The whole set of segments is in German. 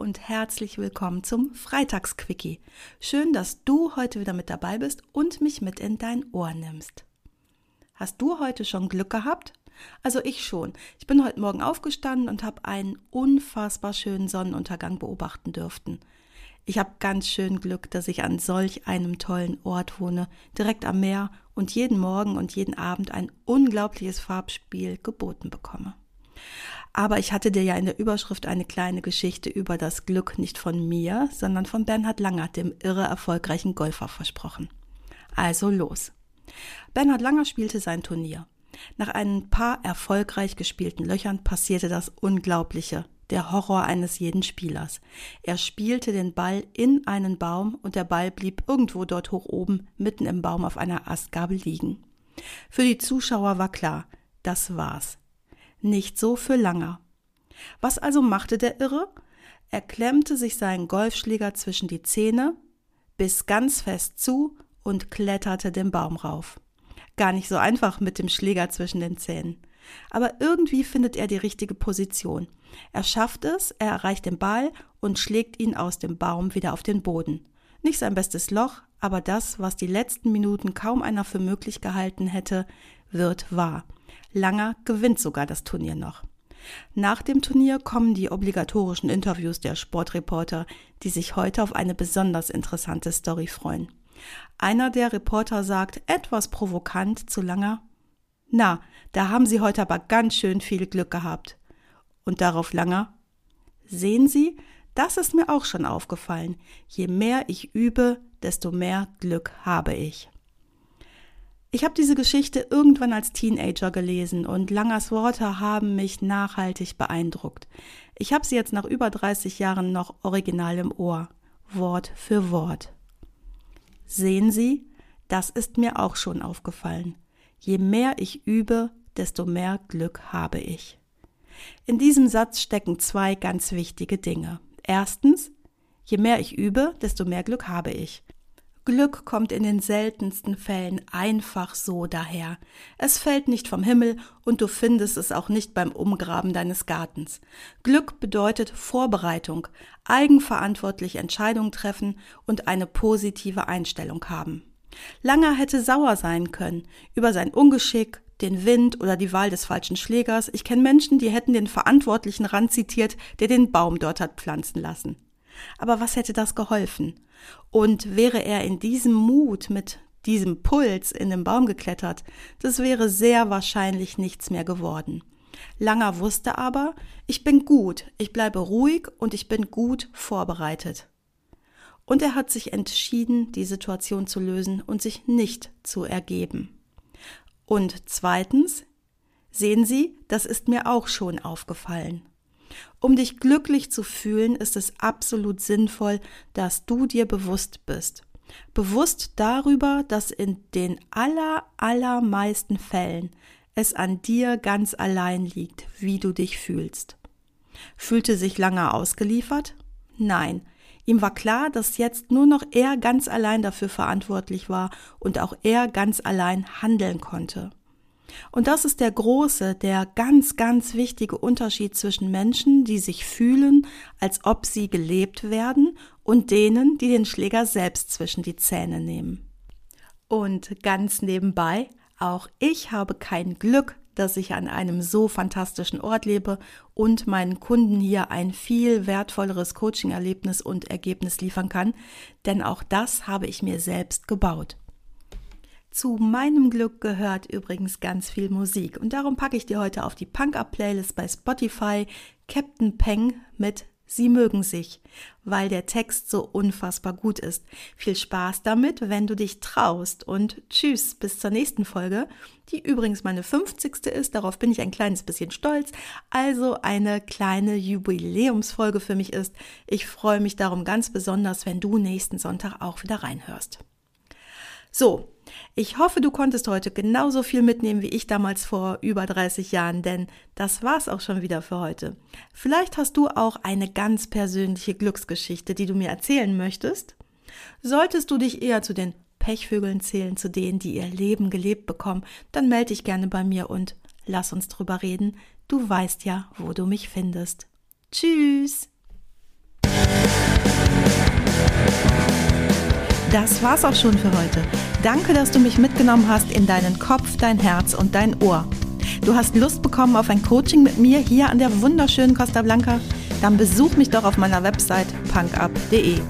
Und herzlich willkommen zum Freitagsquickie. Schön, dass du heute wieder mit dabei bist und mich mit in dein Ohr nimmst. Hast du heute schon Glück gehabt? Also ich schon. Ich bin heute Morgen aufgestanden und habe einen unfassbar schönen Sonnenuntergang beobachten dürften. Ich habe ganz schön Glück, dass ich an solch einem tollen Ort wohne, direkt am Meer und jeden Morgen und jeden Abend ein unglaubliches Farbspiel geboten bekomme. Aber ich hatte dir ja in der Überschrift eine kleine Geschichte über das Glück nicht von mir, sondern von Bernhard Langer, dem irre erfolgreichen Golfer, versprochen. Also los. Bernhard Langer spielte sein Turnier. Nach ein paar erfolgreich gespielten Löchern passierte das Unglaubliche, der Horror eines jeden Spielers. Er spielte den Ball in einen Baum und der Ball blieb irgendwo dort hoch oben, mitten im Baum auf einer Astgabel liegen. Für die Zuschauer war klar, das war's nicht so für Langer. Was also machte der Irre? Er klemmte sich seinen Golfschläger zwischen die Zähne, biss ganz fest zu und kletterte den Baum rauf. Gar nicht so einfach mit dem Schläger zwischen den Zähnen. Aber irgendwie findet er die richtige Position. Er schafft es, er erreicht den Ball und schlägt ihn aus dem Baum wieder auf den Boden. Nicht sein bestes Loch, aber das, was die letzten Minuten kaum einer für möglich gehalten hätte, wird wahr. Langer gewinnt sogar das Turnier noch. Nach dem Turnier kommen die obligatorischen Interviews der Sportreporter, die sich heute auf eine besonders interessante Story freuen. Einer der Reporter sagt etwas provokant zu Langer, na, da haben Sie heute aber ganz schön viel Glück gehabt. Und darauf Langer, sehen Sie, das ist mir auch schon aufgefallen. Je mehr ich übe, desto mehr Glück habe ich. Ich habe diese Geschichte irgendwann als Teenager gelesen und Langers Worte haben mich nachhaltig beeindruckt. Ich habe sie jetzt nach über 30 Jahren noch original im Ohr, Wort für Wort. Sehen Sie, das ist mir auch schon aufgefallen. Je mehr ich übe, desto mehr Glück habe ich. In diesem Satz stecken zwei ganz wichtige Dinge. Erstens, je mehr ich übe, desto mehr Glück habe ich. Glück kommt in den seltensten Fällen einfach so daher. Es fällt nicht vom Himmel und du findest es auch nicht beim Umgraben deines Gartens. Glück bedeutet Vorbereitung, eigenverantwortlich Entscheidungen treffen und eine positive Einstellung haben. Langer hätte sauer sein können über sein Ungeschick, den Wind oder die Wahl des falschen Schlägers. Ich kenne Menschen, die hätten den Verantwortlichen ranzitiert, der den Baum dort hat pflanzen lassen. Aber was hätte das geholfen? Und wäre er in diesem Mut mit diesem Puls in den Baum geklettert, das wäre sehr wahrscheinlich nichts mehr geworden. Langer wusste aber, ich bin gut, ich bleibe ruhig und ich bin gut vorbereitet. Und er hat sich entschieden, die Situation zu lösen und sich nicht zu ergeben. Und zweitens, sehen Sie, das ist mir auch schon aufgefallen. Um dich glücklich zu fühlen, ist es absolut sinnvoll, dass du dir bewusst bist. Bewusst darüber, dass in den aller, allermeisten Fällen es an dir ganz allein liegt, wie du dich fühlst. Fühlte sich lange ausgeliefert? Nein. Ihm war klar, dass jetzt nur noch er ganz allein dafür verantwortlich war und auch er ganz allein handeln konnte. Und das ist der große, der ganz, ganz wichtige Unterschied zwischen Menschen, die sich fühlen, als ob sie gelebt werden, und denen, die den Schläger selbst zwischen die Zähne nehmen. Und ganz nebenbei, auch ich habe kein Glück, dass ich an einem so fantastischen Ort lebe und meinen Kunden hier ein viel wertvolleres Coaching-Erlebnis und Ergebnis liefern kann, denn auch das habe ich mir selbst gebaut. Zu meinem Glück gehört übrigens ganz viel Musik und darum packe ich dir heute auf die Punk-Up-Playlist bei Spotify Captain Peng mit Sie mögen sich, weil der Text so unfassbar gut ist. Viel Spaß damit, wenn du dich traust und tschüss bis zur nächsten Folge, die übrigens meine 50. ist, darauf bin ich ein kleines bisschen stolz, also eine kleine Jubiläumsfolge für mich ist. Ich freue mich darum ganz besonders, wenn du nächsten Sonntag auch wieder reinhörst. So, ich hoffe, du konntest heute genauso viel mitnehmen wie ich damals vor über 30 Jahren, denn das war's auch schon wieder für heute. Vielleicht hast du auch eine ganz persönliche Glücksgeschichte, die du mir erzählen möchtest. Solltest du dich eher zu den Pechvögeln zählen, zu denen, die ihr Leben gelebt bekommen, dann melde dich gerne bei mir und lass uns drüber reden. Du weißt ja, wo du mich findest. Tschüss! Das war's auch schon für heute. Danke, dass du mich mitgenommen hast in deinen Kopf, dein Herz und dein Ohr. Du hast Lust bekommen auf ein Coaching mit mir hier an der wunderschönen Costa Blanca? Dann besuch mich doch auf meiner Website punkup.de.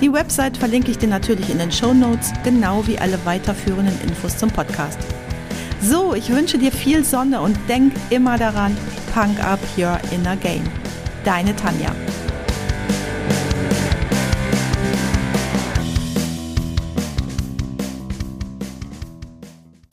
Die Website verlinke ich dir natürlich in den Show Notes, genau wie alle weiterführenden Infos zum Podcast. So, ich wünsche dir viel Sonne und denk immer daran, Punk Up Your Inner Game. Deine Tanja.